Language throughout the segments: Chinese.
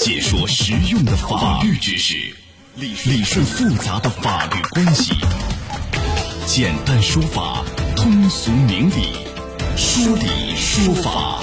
解说实用的法律知识，理理顺复杂的法律关系，简单说法，通俗明理，说理说法。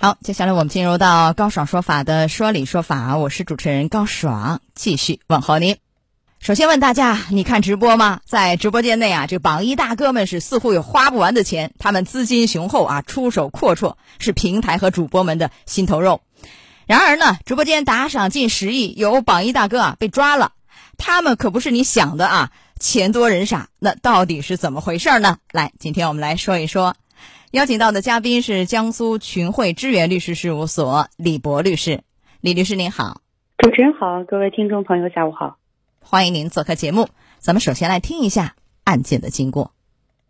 好，接下来我们进入到高爽说法的说理说法，我是主持人高爽，继续问候您。首先问大家，你看直播吗？在直播间内啊，这榜一大哥们是似乎有花不完的钱，他们资金雄厚啊，出手阔绰，是平台和主播们的心头肉。然而呢，直播间打赏近十亿，有榜一大哥啊被抓了，他们可不是你想的啊，钱多人傻。那到底是怎么回事呢？来，今天我们来说一说。邀请到的嘉宾是江苏群汇知源律师事务所李博律师。李律师您好，主持人好，各位听众朋友下午好，欢迎您做客节目。咱们首先来听一下案件的经过。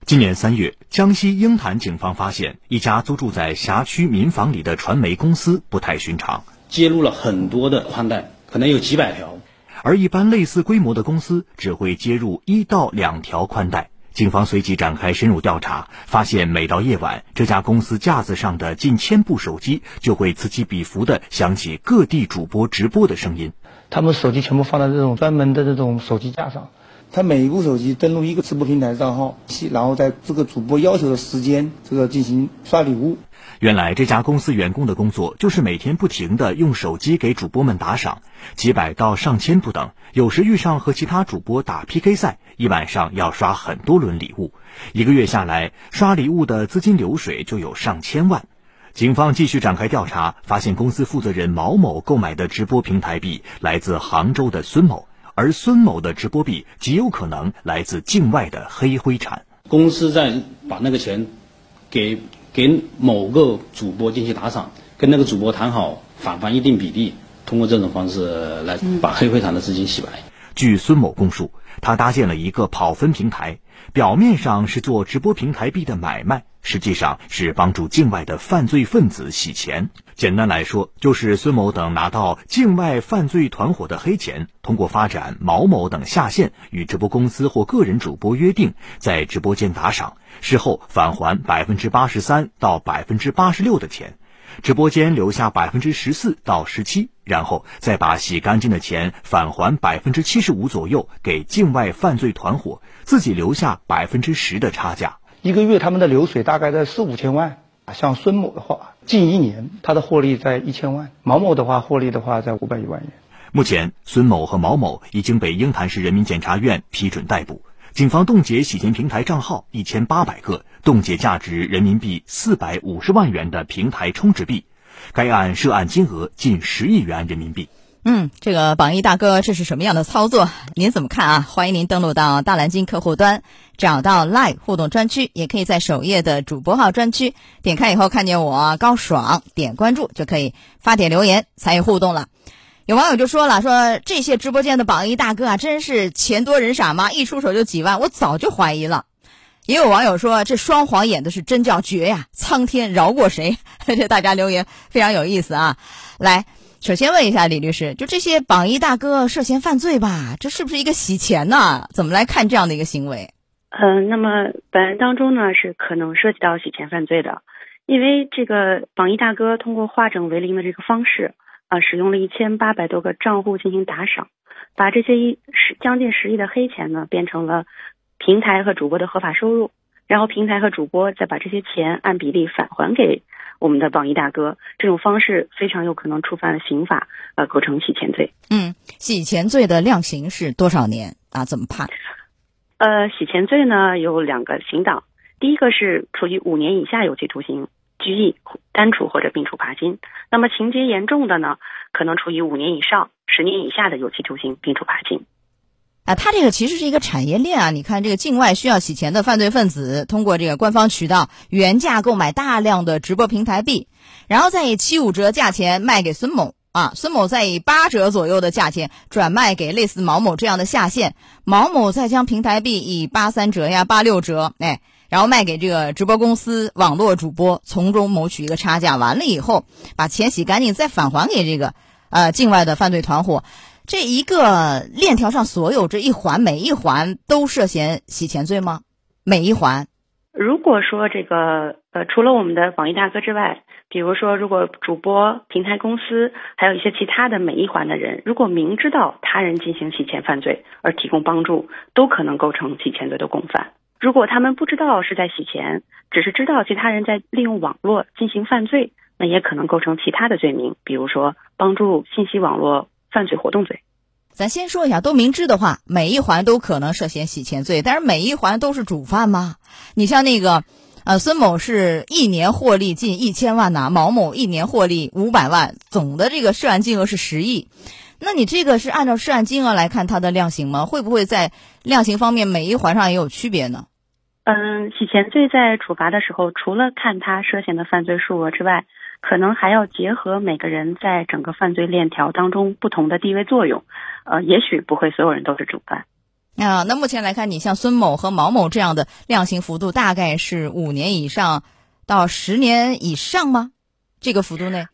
今年三月，江西鹰潭警方发现一家租住在辖区民房里的传媒公司不太寻常，揭露了很多的宽带，可能有几百条。而一般类似规模的公司只会接入一到两条宽带。警方随即展开深入调查，发现每到夜晚，这家公司架子上的近千部手机就会此起彼伏地响起各地主播直播的声音。他们手机全部放在这种专门的这种手机架上。他每一部手机登录一个直播平台账号，然后在这个主播要求的时间，这个进行刷礼物。原来这家公司员工的工作就是每天不停的用手机给主播们打赏，几百到上千不等。有时遇上和其他主播打 PK 赛，一晚上要刷很多轮礼物，一个月下来，刷礼物的资金流水就有上千万。警方继续展开调查，发现公司负责人毛某购买的直播平台币来自杭州的孙某。而孙某的直播币极有可能来自境外的黑灰产。公司在把那个钱给给某个主播进行打赏，跟那个主播谈好返还一定比例，通过这种方式来把黑灰产的资金洗白。据孙某供述，他搭建了一个跑分平台，表面上是做直播平台币的买卖。实际上是帮助境外的犯罪分子洗钱。简单来说，就是孙某等拿到境外犯罪团伙的黑钱，通过发展毛某等下线，与直播公司或个人主播约定，在直播间打赏，事后返还百分之八十三到百分之八十六的钱，直播间留下百分之十四到十七，然后再把洗干净的钱返还百分之七十五左右给境外犯罪团伙，自己留下百分之十的差价。一个月他们的流水大概在四五千万，像孙某的话，近一年他的获利在一千万；毛某的话，获利的话在五百余万元。目前，孙某和毛某已经被鹰潭市人民检察院批准逮捕，警方冻结洗钱平台账号一千八百个，冻结价值人民币四百五十万元的平台充值币，该案涉案金额近十亿元人民币。嗯，这个榜一大哥这是什么样的操作？您怎么看啊？欢迎您登录到大蓝鲸客户端，找到 Live 互动专区，也可以在首页的主播号专区点开以后看见我高爽，点关注就可以发帖留言参与互动了。有网友就说了，说这些直播间的榜一大哥啊，真是钱多人傻吗？一出手就几万，我早就怀疑了。也有网友说，这双簧演的是真叫绝呀，苍天饶过谁？这大家留言非常有意思啊，来。首先问一下李律师，就这些榜一大哥涉嫌犯罪吧？这是不是一个洗钱呢？怎么来看这样的一个行为？嗯，那么本案当中呢，是可能涉及到洗钱犯罪的，因为这个榜一大哥通过化整为零的这个方式啊，使用了一千八百多个账户进行打赏，把这些一十将近十亿的黑钱呢，变成了平台和主播的合法收入，然后平台和主播再把这些钱按比例返还给。我们的榜一大哥这种方式非常有可能触犯了刑法，呃，构成洗钱罪。嗯，洗钱罪的量刑是多少年啊？怎么判？呃，洗钱罪呢有两个刑档，第一个是处以五年以下有期徒刑、拘役、单处或者并处罚金。那么情节严重的呢，可能处以五年以上十年以下的有期徒刑、并处罚金。啊，它这个其实是一个产业链啊！你看，这个境外需要洗钱的犯罪分子，通过这个官方渠道原价购买大量的直播平台币，然后再以七五折价钱卖给孙某啊，孙某再以八折左右的价钱转卖给类似毛某这样的下线，毛某再将平台币以八三折呀、八六折，哎，然后卖给这个直播公司、网络主播，从中谋取一个差价。完了以后，把钱洗干净，再返还给这个呃境外的犯罪团伙。这一个链条上所有这一环每一环都涉嫌洗钱罪吗？每一环？如果说这个呃，除了我们的榜一大哥之外，比如说，如果主播、平台公司还有一些其他的每一环的人，如果明知道他人进行洗钱犯罪而提供帮助，都可能构成洗钱罪的共犯。如果他们不知道是在洗钱，只是知道其他人在利用网络进行犯罪，那也可能构成其他的罪名，比如说帮助信息网络犯罪活动罪。咱先说一下，都明知的话，每一环都可能涉嫌洗钱罪，但是每一环都是主犯吗？你像那个。呃，孙某是一年获利近一千万呐，毛某一年获利五百万，总的这个涉案金额是十亿。那你这个是按照涉案金额来看它的量刑吗？会不会在量刑方面每一环上也有区别呢？嗯，洗钱罪在处罚的时候，除了看他涉嫌的犯罪数额之外，可能还要结合每个人在整个犯罪链条当中不同的地位作用。呃，也许不会所有人都是主犯。啊，那目前来看，你像孙某和毛某这样的量刑幅度大概是五年以上到十年以上吗？这个幅度内？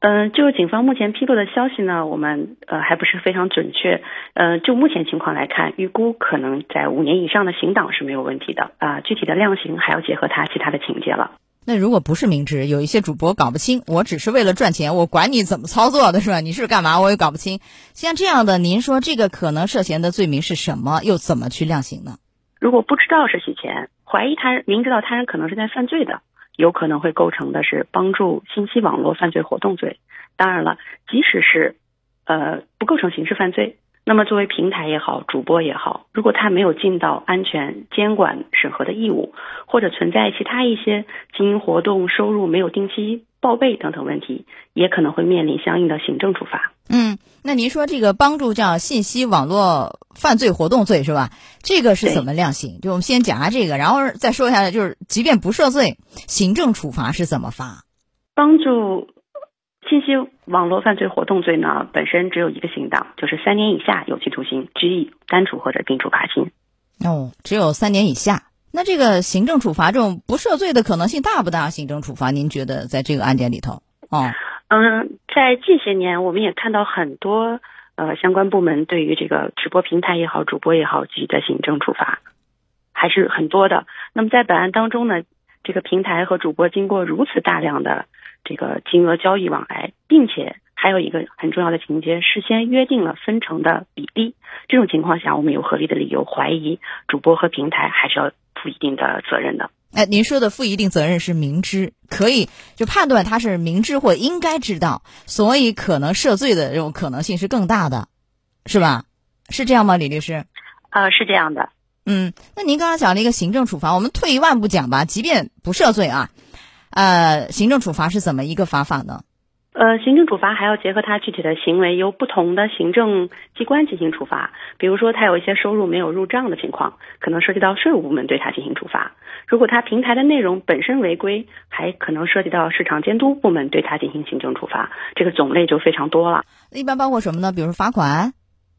嗯，就警方目前披露的消息呢，我们呃还不是非常准确。呃，就目前情况来看，预估可能在五年以上的刑档是没有问题的啊。具体的量刑还要结合他其他的情节了。那如果不是明知，有一些主播搞不清，我只是为了赚钱，我管你怎么操作的是吧？你是干嘛？我也搞不清。像这样的，您说这个可能涉嫌的罪名是什么？又怎么去量刑呢？如果不知道是洗钱，怀疑他人明知道他人可能是在犯罪的，有可能会构成的是帮助信息网络犯罪活动罪。当然了，即使是呃不构成刑事犯罪。那么，作为平台也好，主播也好，如果他没有尽到安全监管审核的义务，或者存在其他一些经营活动收入没有定期报备等等问题，也可能会面临相应的行政处罚。嗯，那您说这个帮助叫信息网络犯罪活动罪是吧？这个是怎么量刑？就我们先讲下这个，然后再说一下，就是即便不涉罪，行政处罚是怎么罚？帮助。信息网络犯罪活动罪呢，本身只有一个刑档，就是三年以下有期徒刑、拘役、单处或者并处罚金。哦，只有三年以下。那这个行政处罚这种不涉罪的可能性大不大？行政处罚，您觉得在这个案件里头？哦，嗯，在近些年，我们也看到很多呃相关部门对于这个直播平台也好、主播也好，给予的行政处罚还是很多的。那么在本案当中呢，这个平台和主播经过如此大量的。这个金额交易往来，并且还有一个很重要的情节，事先约定了分成的比例。这种情况下，我们有合理的理由怀疑主播和平台还是要负一定的责任的。哎，您说的负一定责任是明知，可以就判断他是明知或应该知道，所以可能涉罪的这种可能性是更大的，是吧？是这样吗，李律师？啊，是这样的。嗯，那您刚刚讲了一个行政处罚，我们退一万步讲吧，即便不涉罪啊。呃，行政处罚是怎么一个罚法呢？呃，行政处罚还要结合他具体的行为，由不同的行政机关进行处罚。比如说，他有一些收入没有入账的情况，可能涉及到税务部门对他进行处罚；如果他平台的内容本身违规，还可能涉及到市场监督部门对他进行行政处罚。这个种类就非常多了。一般包括什么呢？比如说罚款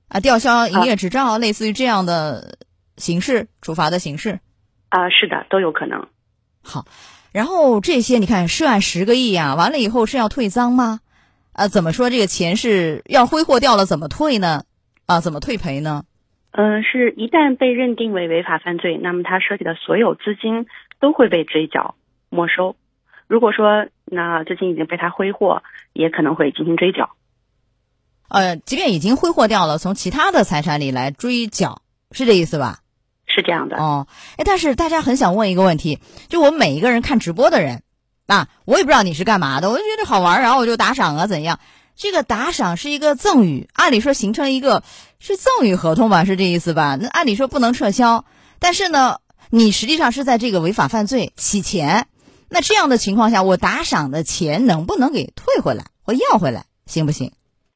啊，吊销营业执照，类似于这样的形式处罚的形式。啊，是的，都有可能。好。然后这些你看涉案十个亿呀，完了以后是要退赃吗？啊，怎么说这个钱是要挥霍掉了怎么退呢？啊，怎么退赔呢？嗯，是一旦被认定为违法犯罪，那么他涉及的所有资金都会被追缴没收。如果说那资金已经被他挥霍，也可能会进行追缴。呃，即便已经挥霍掉了，从其他的财产里来追缴，是这意思吧？是这样的哦，哎，但是大家很想问一个问题，就我们每一个人看直播的人，啊，我也不知道你是干嘛的，我就觉得好玩，然后我就打赏啊，怎样？这个打赏是一个赠与，按理说形成一个是赠与合同吧，是这意思吧？那按理说不能撤销，但是呢，你实际上是在这个违法犯罪洗钱，那这样的情况下，我打赏的钱能不能给退回来或要回来，行不行？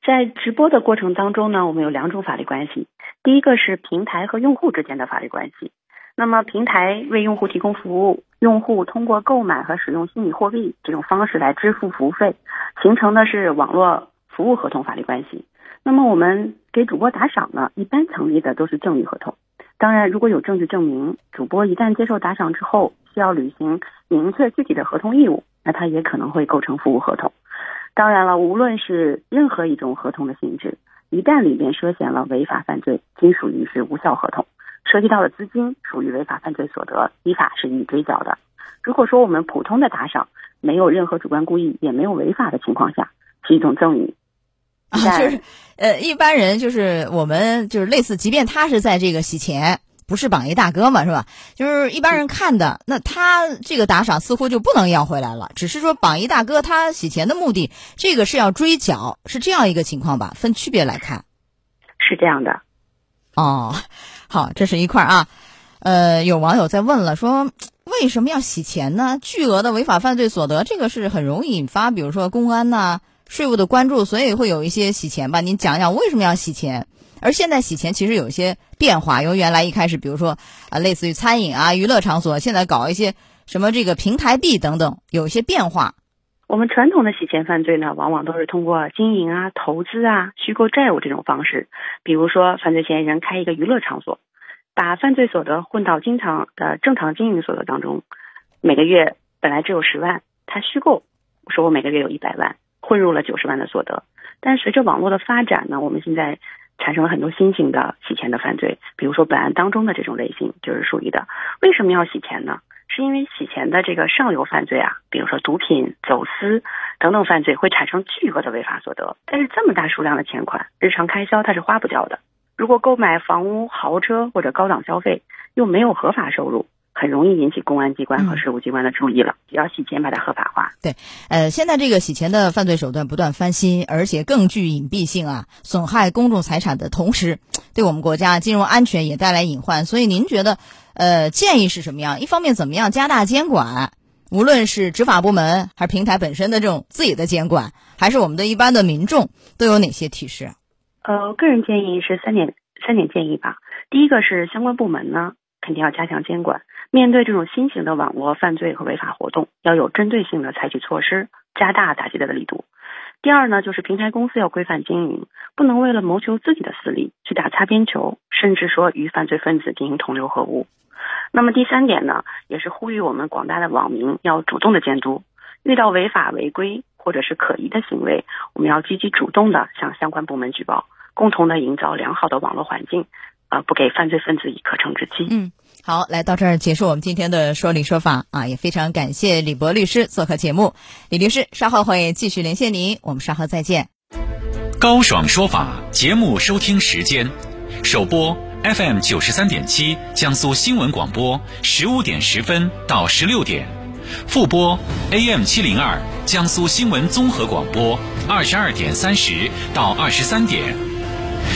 在直播的过程当中呢，我们有两种法律关系。第一个是平台和用户之间的法律关系，那么平台为用户提供服务，用户通过购买和使用虚拟货币这种方式来支付服务费，形成的是网络服务合同法律关系。那么我们给主播打赏呢，一般成立的都是赠与合同。当然，如果有证据证明主播一旦接受打赏之后需要履行明确具体的合同义务，那他也可能会构成服务合同。当然了，无论是任何一种合同的性质。一旦里面涉嫌了违法犯罪，均属于是无效合同，涉及到的资金属于违法犯罪所得，依法是予以追缴的。如果说我们普通的打赏没有任何主观故意，也没有违法的情况下，是一种赠与。啊，就是呃，一般人就是我们就是类似，即便他是在这个洗钱。不是榜一大哥嘛，是吧？就是一般人看的，那他这个打赏似乎就不能要回来了。只是说榜一大哥他洗钱的目的，这个是要追缴，是这样一个情况吧？分区别来看，是这样的。哦，好，这是一块啊。呃，有网友在问了，说为什么要洗钱呢？巨额的违法犯罪所得，这个是很容易引发，比如说公安呐、税务的关注，所以会有一些洗钱吧？您讲讲为什么要洗钱？而现在洗钱其实有一些变化，由原来一开始，比如说啊，类似于餐饮啊、娱乐场所，现在搞一些什么这个平台币等等，有一些变化。我们传统的洗钱犯罪呢，往往都是通过经营啊、投资啊、虚构债务这种方式，比如说犯罪嫌疑人开一个娱乐场所，把犯罪所得混到经常的正常经营所得当中，每个月本来只有十万，他虚构说我每个月有一百万，混入了九十万的所得。但随着网络的发展呢，我们现在。产生了很多新型的洗钱的犯罪，比如说本案当中的这种类型就是属于的。为什么要洗钱呢？是因为洗钱的这个上游犯罪啊，比如说毒品、走私等等犯罪会产生巨额的违法所得。但是这么大数量的钱款，日常开销它是花不掉的。如果购买房屋、豪车或者高档消费又没有合法收入。很容易引起公安机关和税务机关的注意了，只要洗钱把它合法化。对，呃，现在这个洗钱的犯罪手段不断翻新，而且更具隐蔽性啊，损害公众财产的同时，对我们国家金融安全也带来隐患。所以您觉得，呃，建议是什么样？一方面怎么样加大监管？无论是执法部门还是平台本身的这种自己的监管，还是我们的一般的民众，都有哪些提示？呃，个人建议是三点三点建议吧。第一个是相关部门呢，肯定要加强监管。面对这种新型的网络犯罪和违法活动，要有针对性的采取措施，加大打击的力度。第二呢，就是平台公司要规范经营，不能为了谋求自己的私利去打擦边球，甚至说与犯罪分子进行同流合污。那么第三点呢，也是呼吁我们广大的网民要主动的监督，遇到违法违规或者是可疑的行为，我们要积极主动的向相关部门举报，共同的营造良好的网络环境，呃，不给犯罪分子以可乘之机。嗯。好，来到这儿结束我们今天的说理说法啊，也非常感谢李博律师做客节目。李律师稍后会继续连线您，我们稍后再见。高爽说法节目收听时间：首播 FM 九十三点七，江苏新闻广播十五点十分到十六点；复播 AM 七零二，江苏新闻综合广播二十二点三十到二十三点。